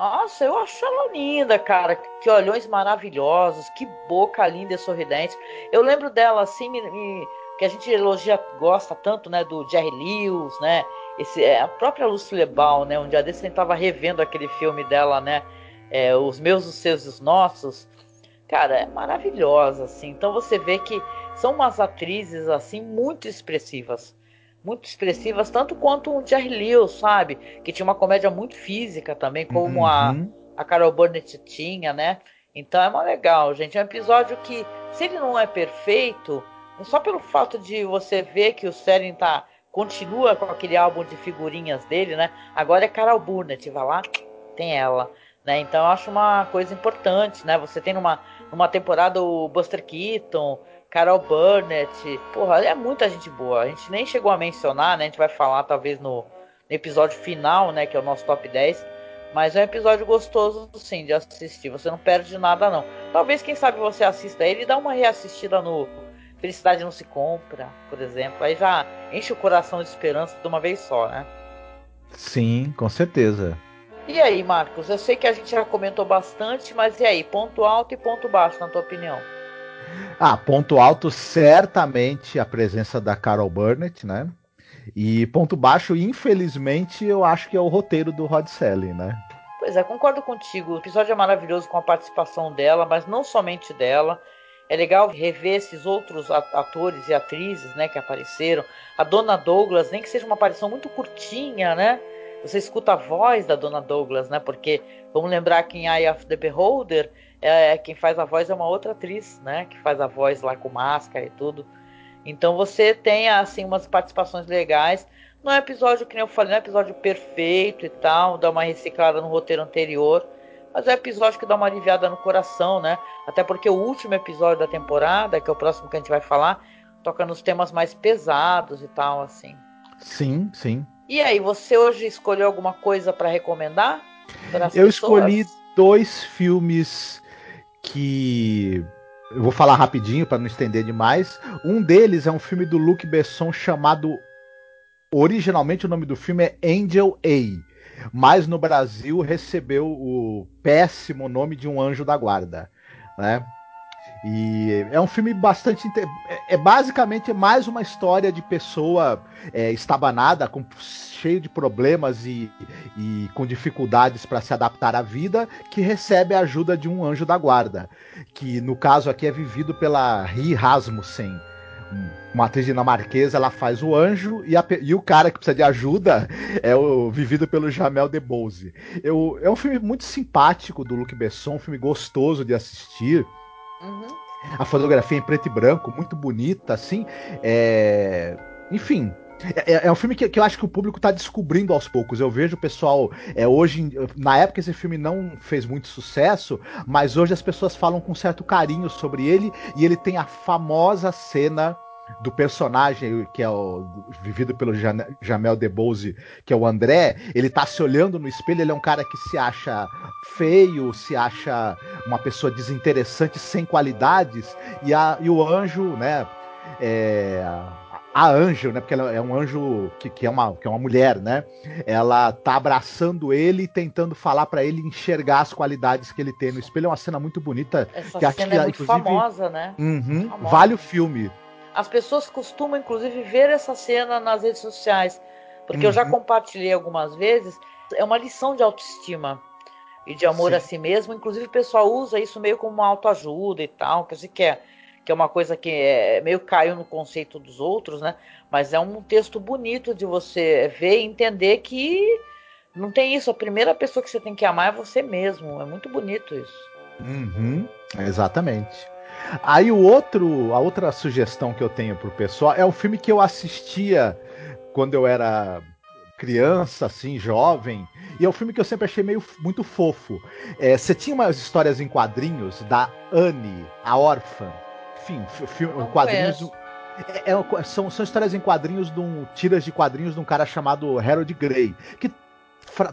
nossa, eu acho ela linda, cara. Que olhões maravilhosos, que boca linda e sorridente. Eu lembro dela assim, me, me, que a gente elogia, gosta tanto, né, do Jerry Lewis, né? Esse, é, a própria Lucy Lebal, né? Um dia desse a gente tava revendo aquele filme dela, né? É, os meus, os seus e os nossos, cara, é maravilhosa, assim. Então você vê que são umas atrizes, assim, muito expressivas. Muito expressivas, tanto quanto o Jerry Lewis, sabe? Que tinha uma comédia muito física também, como uhum. a, a Carol Burnett tinha, né? Então é uma legal, gente. É um episódio que, se ele não é perfeito, só pelo fato de você ver que o Seren tá, continua com aquele álbum de figurinhas dele, né? Agora é Carol Burnett, vai lá, tem ela. Né? Então eu acho uma coisa importante, né? Você tem numa, numa temporada o Buster Keaton, Carol Burnett, porra, é muita gente boa. A gente nem chegou a mencionar, né? A gente vai falar talvez no, episódio final, né? Que é o nosso top 10. Mas é um episódio gostoso, sim, de assistir. Você não perde nada, não. Talvez, quem sabe, você assista ele e dá uma reassistida no Felicidade Não Se Compra, por exemplo. Aí já enche o coração de esperança de uma vez só, né? Sim, com certeza. E aí, Marcos? Eu sei que a gente já comentou bastante, mas e aí? Ponto alto e ponto baixo, na tua opinião? Ah, ponto alto, certamente a presença da Carol Burnett, né? E ponto baixo, infelizmente, eu acho que é o roteiro do Rod Selling, né? Pois é, concordo contigo. O episódio é maravilhoso com a participação dela, mas não somente dela. É legal rever esses outros atores e atrizes, né, que apareceram. A Dona Douglas, nem que seja uma aparição muito curtinha, né? Você escuta a voz da Dona Douglas, né? Porque vamos lembrar que em Eye of the Beholder, é, quem faz a voz é uma outra atriz, né? Que faz a voz lá com máscara e tudo. Então você tem assim umas participações legais. Não é episódio que nem eu falei, não é episódio perfeito e tal, dá uma reciclada no roteiro anterior, mas é episódio que dá uma aliviada no coração, né? Até porque o último episódio da temporada, que é o próximo que a gente vai falar, toca nos temas mais pesados e tal, assim. Sim, sim. E aí, você hoje escolheu alguma coisa para recomendar? Eu pessoas? escolhi dois filmes que eu vou falar rapidinho para não estender demais. Um deles é um filme do Luc Besson chamado originalmente o nome do filme é Angel A, mas no Brasil recebeu o péssimo nome de Um Anjo da Guarda, né? E é um filme bastante. É, basicamente mais uma história de pessoa é, estabanada, com, cheio de problemas e, e com dificuldades para se adaptar à vida, que recebe a ajuda de um anjo da guarda. Que no caso aqui é vivido pela Ri Rasmussen. Uma atriz dinamarquesa, ela faz o anjo e, a, e, o cara que precisa de ajuda é o vivido pelo Jamel Debbouze. Eu, é um filme muito simpático do Luc Besson, um filme gostoso de assistir. Uhum. A fotografia em preto e branco, muito bonita, assim. É... Enfim, é, é, um filme que, que, eu acho que o público está descobrindo aos poucos. Eu vejo o pessoal. É, hoje, na época, esse filme não fez muito sucesso, mas hoje as pessoas falam com certo carinho sobre ele e ele tem a famosa cena do personagem que é o vivido pelo Jamel Debbouze, que é o André, ele tá se olhando no espelho, ele é um cara que se acha feio, se acha uma pessoa desinteressante, sem qualidades, e, a, e o anjo, né, é, a anjo, né? Porque ela é um anjo que, que, é uma, que é uma mulher, né? Ela tá abraçando ele e tentando falar para ele enxergar as qualidades que ele tem no espelho. É uma cena muito bonita. Essa que cena é muito famosa, né? Uhum, famosa. Vale o filme. As pessoas costumam, inclusive, ver essa cena nas redes sociais, porque uhum. eu já uhum. compartilhei algumas vezes. É uma lição de autoestima e de amor Sim. a si mesmo. Inclusive, o pessoal usa isso meio como uma autoajuda e tal, que se quer, que é uma coisa que é meio caiu no conceito dos outros, né? Mas é um texto bonito de você ver e entender que não tem isso. A primeira pessoa que você tem que amar é você mesmo. É muito bonito isso. Uhum, exatamente. Aí o outro, a outra sugestão que eu tenho pro pessoal é um filme que eu assistia quando eu era criança, assim, jovem, e é um filme que eu sempre achei meio muito fofo. É, você tinha umas histórias em quadrinhos da Anne, a órfã. Enfim, filme, quadrinhos. É, é, são, são histórias em quadrinhos de um. tiras de quadrinhos de um cara chamado Harold Gray, que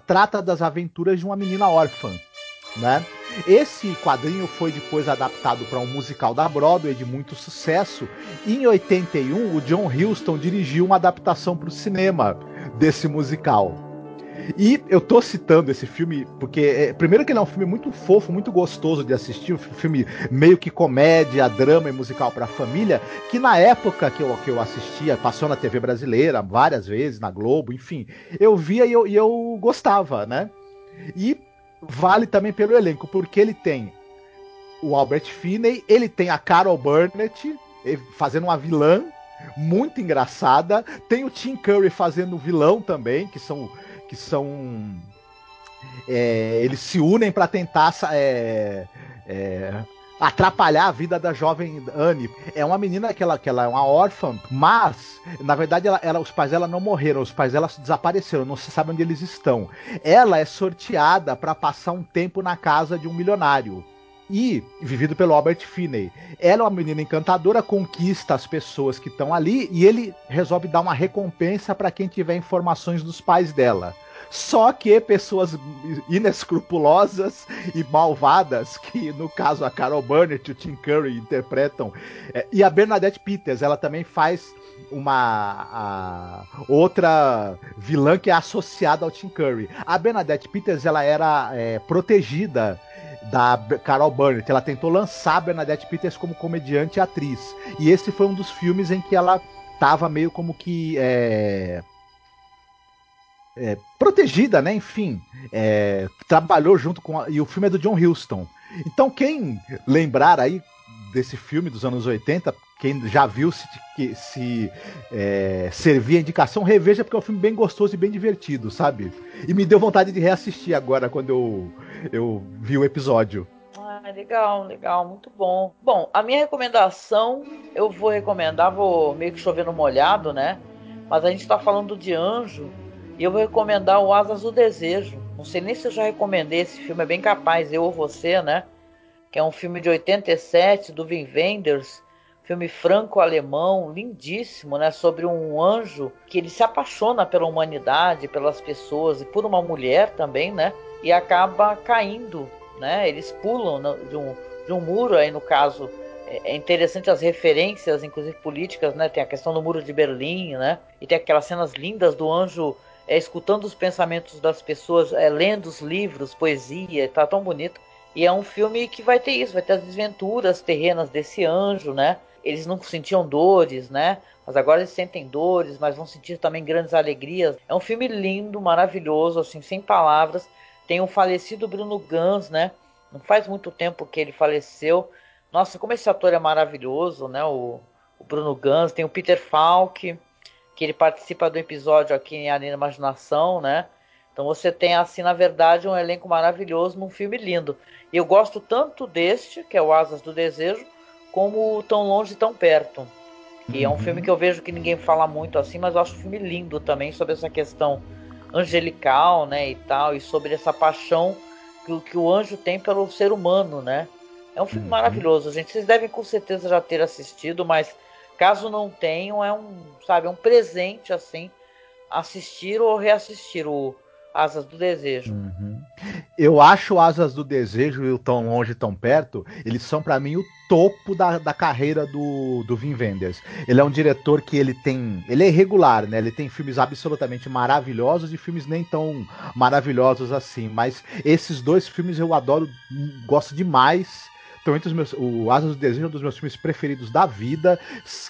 trata das aventuras de uma menina órfã né? Esse quadrinho foi depois adaptado para um musical da Broadway de muito sucesso. Em 81, o John Huston dirigiu uma adaptação para o cinema desse musical. E eu tô citando esse filme porque, é, primeiro, que ele é um filme muito fofo, muito gostoso de assistir, um filme meio que comédia, drama e musical para a família, que na época que eu, que eu assistia, passou na TV brasileira várias vezes, na Globo, enfim, eu via e eu, e eu gostava, né? E vale também pelo elenco, porque ele tem o Albert Finney, ele tem a Carol Burnett fazendo uma vilã muito engraçada, tem o Tim Curry fazendo vilão também, que são que são é, eles se unem para tentar é, é, atrapalhar a vida da jovem Anne. É uma menina que ela, que ela é uma órfã, mas, na verdade, ela, ela, os pais dela não morreram, os pais dela desapareceram, não se sabe onde eles estão. Ela é sorteada para passar um tempo na casa de um milionário. E, vivido pelo Albert Finney. Ela é uma menina encantadora, conquista as pessoas que estão ali e ele resolve dar uma recompensa para quem tiver informações dos pais dela. Só que pessoas inescrupulosas e malvadas, que no caso a Carol Burnett e o Tim Curry interpretam, é, e a Bernadette Peters, ela também faz uma outra vilã que é associada ao Tim Curry. A Bernadette Peters ela era é, protegida da Carol Burnett. Ela tentou lançar a Bernadette Peters como comediante e atriz. E esse foi um dos filmes em que ela tava meio como que é, é, protegida, né? Enfim, é, trabalhou junto com. A, e o filme é do John Huston. Então, quem lembrar aí desse filme dos anos 80, quem já viu se, se é, servir a indicação, reveja, porque é um filme bem gostoso e bem divertido, sabe? E me deu vontade de reassistir agora quando eu, eu vi o episódio. Ah, legal, legal, muito bom. Bom, a minha recomendação, eu vou recomendar, vou meio que chover no molhado, né? Mas a gente está falando de anjo, e eu vou recomendar o Asas do Desejo. Não sei nem se eu já recomendei esse filme, é bem capaz, eu ou você, né? Que é um filme de 87 do Vin Wenders, filme franco-alemão, lindíssimo, né? Sobre um anjo que ele se apaixona pela humanidade, pelas pessoas e por uma mulher também, né? E acaba caindo, né? Eles pulam de um, de um muro, aí no caso é, é interessante as referências, inclusive políticas, né? Tem a questão do muro de Berlim, né? E tem aquelas cenas lindas do anjo é, escutando os pensamentos das pessoas, é, lendo os livros, poesia, tá tão bonito. E é um filme que vai ter isso, vai ter as desventuras terrenas desse anjo, né? Eles não sentiam dores, né? Mas agora eles sentem dores, mas vão sentir também grandes alegrias. É um filme lindo, maravilhoso, assim, sem palavras. Tem o falecido Bruno Gans, né? Não faz muito tempo que ele faleceu. Nossa, como esse ator é maravilhoso, né? O, o Bruno Gans. Tem o Peter Falk, que ele participa do episódio aqui em Além Imaginação, né? Então você tem, assim, na verdade, um elenco maravilhoso num filme lindo. E eu gosto tanto deste, que é o Asas do Desejo, como Tão Longe Tão Perto. Que uhum. é um uhum. filme que eu vejo que ninguém fala muito assim, mas eu acho um filme lindo também sobre essa questão angelical, né, e tal, e sobre essa paixão que, que o anjo tem pelo ser humano, né? É um filme uhum. maravilhoso, gente. Vocês devem com certeza já ter assistido, mas Caso não tenham, é um, sabe, é um presente assim assistir ou reassistir o Asas do Desejo. Uhum. Eu acho Asas do Desejo e o Tão Longe Tão Perto, eles são para mim o topo da, da carreira do, do Vin Wenders. Ele é um diretor que ele tem, ele é irregular, né? Ele tem filmes absolutamente maravilhosos e filmes nem tão maravilhosos assim, mas esses dois filmes eu adoro, gosto demais estão entre os meus. O Asas do Desejo é um dos meus filmes preferidos da vida.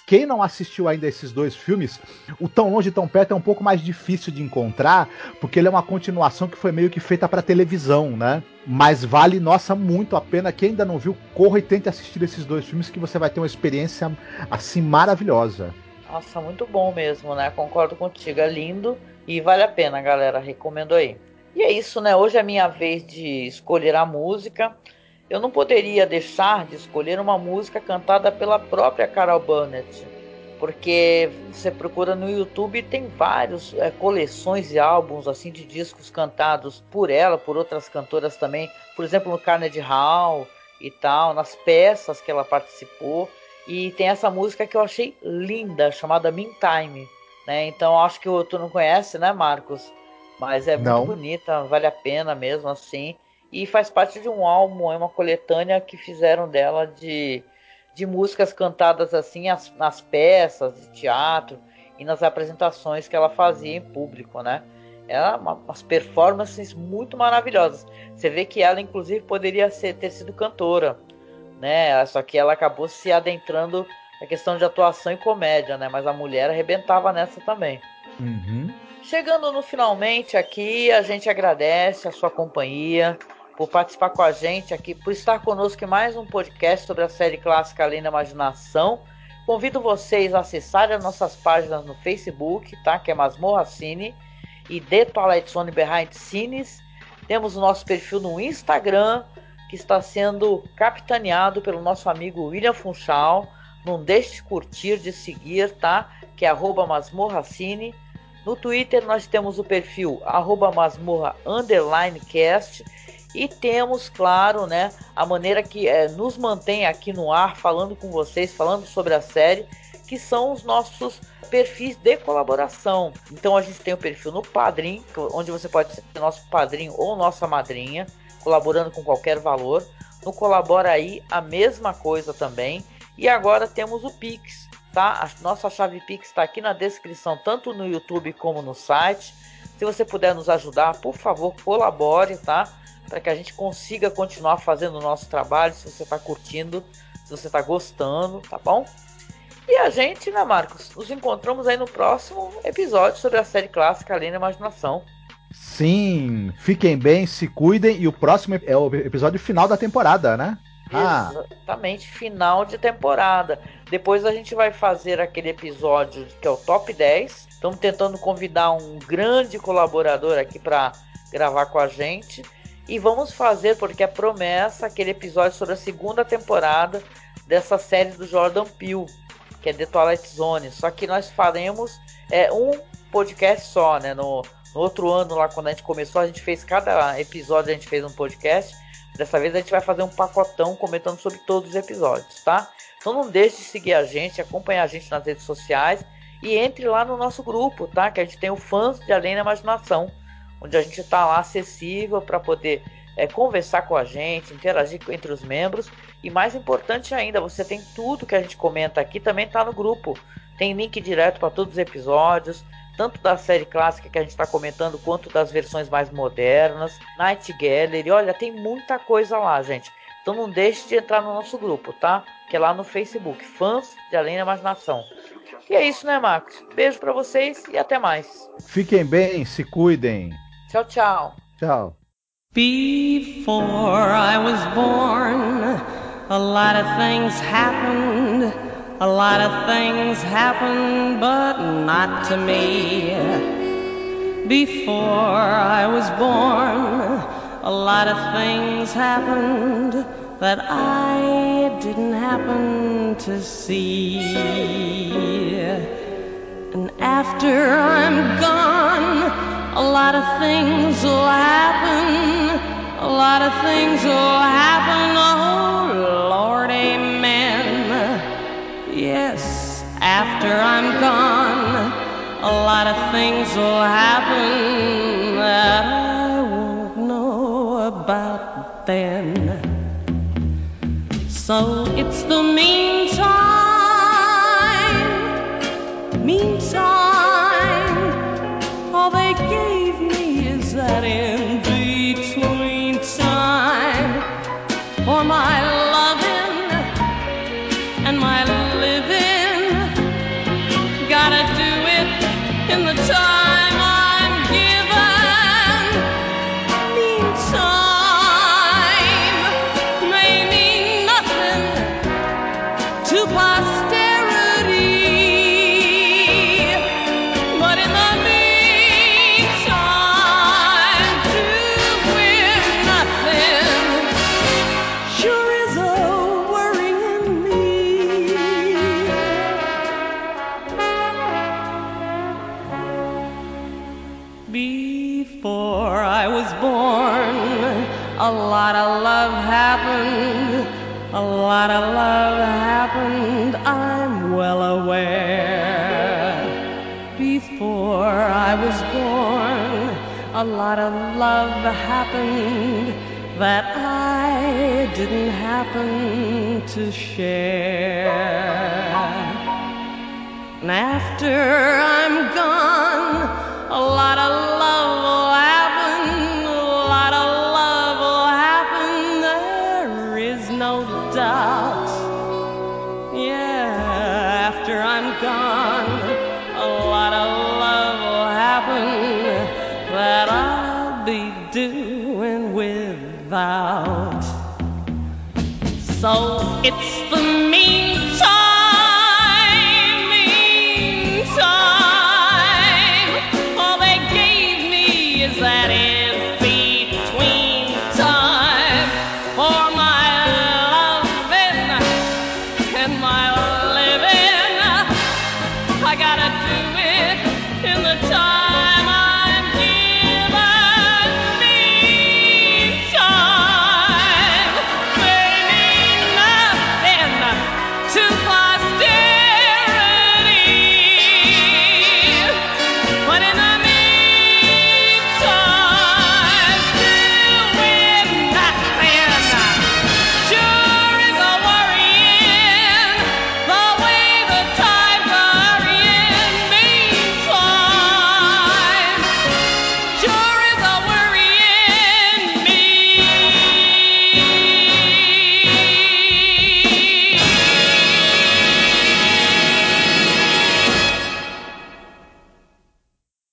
Quem não assistiu ainda esses dois filmes, o Tão Longe e Tão Perto é um pouco mais difícil de encontrar, porque ele é uma continuação que foi meio que feita para televisão, né? Mas vale, nossa, muito a pena. Quem ainda não viu, corra e tente assistir esses dois filmes que você vai ter uma experiência assim maravilhosa. Nossa, muito bom mesmo, né? Concordo contigo, é lindo e vale a pena, galera. Recomendo aí. E é isso, né? Hoje é minha vez de escolher a música eu não poderia deixar de escolher uma música cantada pela própria Carol Burnett, porque você procura no YouTube tem várias é, coleções e álbuns assim de discos cantados por ela, por outras cantoras também, por exemplo no Carnegie Hall e tal, nas peças que ela participou. E tem essa música que eu achei linda, chamada Meantime. Né? Então acho que tu não conhece, né, Marcos? Mas é muito não. bonita, vale a pena mesmo assim e faz parte de um álbum, é uma coletânea que fizeram dela de, de músicas cantadas assim as, nas peças de teatro e nas apresentações que ela fazia em público, né? Era uma, umas performances muito maravilhosas. Você vê que ela, inclusive, poderia ser, ter sido cantora, né? Só que ela acabou se adentrando na questão de atuação e comédia, né? Mas a mulher arrebentava nessa também. Uhum. Chegando no finalmente aqui, a gente agradece a sua companhia por participar com a gente aqui, por estar conosco em mais um podcast sobre a série clássica Além da Imaginação. Convido vocês a acessarem as nossas páginas no Facebook, tá? Que é Masmorra Cine e The Twilight Zone Behind Cines. Temos o nosso perfil no Instagram, que está sendo capitaneado pelo nosso amigo William Funchal. Não deixe de curtir, de seguir, tá? Que é arroba masmorracine. No Twitter nós temos o perfil arroba masmorra underline cast e temos, claro, né, a maneira que é, nos mantém aqui no ar, falando com vocês, falando sobre a série, que são os nossos perfis de colaboração. Então a gente tem o perfil no Padrim, onde você pode ser nosso padrinho ou nossa madrinha, colaborando com qualquer valor. No Colabora aí, a mesma coisa também. E agora temos o Pix, tá? A nossa chave Pix está aqui na descrição, tanto no YouTube como no site. Se você puder nos ajudar, por favor, colabore, tá? Para que a gente consiga continuar fazendo o nosso trabalho. Se você está curtindo, se você está gostando, tá bom? E a gente, né, Marcos, nos encontramos aí no próximo episódio sobre a série clássica Além da Imaginação. Sim, fiquem bem, se cuidem e o próximo é o episódio final da temporada, né? Ah. Exatamente, final de temporada. Depois a gente vai fazer aquele episódio que é o top 10. Estamos tentando convidar um grande colaborador aqui para gravar com a gente. E vamos fazer, porque é promessa, aquele episódio sobre a segunda temporada dessa série do Jordan Peele, que é The Twilight Zone. Só que nós faremos é, um podcast só, né? No, no outro ano, lá quando a gente começou, a gente fez cada episódio, a gente fez um podcast. Dessa vez a gente vai fazer um pacotão comentando sobre todos os episódios, tá? Então não deixe de seguir a gente, acompanhar a gente nas redes sociais e entre lá no nosso grupo, tá? Que a gente tem o Fãs de Além da Imaginação, onde a gente está lá acessível para poder é, conversar com a gente, interagir entre os membros e mais importante ainda, você tem tudo que a gente comenta aqui também está no grupo. Tem link direto para todos os episódios, tanto da série clássica que a gente está comentando, quanto das versões mais modernas, Night Gallery. Olha, tem muita coisa lá, gente. Então não deixe de entrar no nosso grupo, tá? Que é lá no Facebook, Fãs de Além da Imaginação. E é isso, né, Marcos? Beijo para vocês e até mais. Fiquem bem, se cuidem. Tchau, tchau. Tchau. Before I was born, a lot of things happened. A lot of things happened, but not to me. Before I was born, a lot of things happened that I didn't happen to see. And after I'm gone, a lot of things will happen. A lot of things will happen. Oh, Lord, amen. Yes, after I'm gone, a lot of things will happen that I won't know about then. So it's the meantime, meantime, a lot of love happened that I didn't happen to share. And after I'm gone, a lot of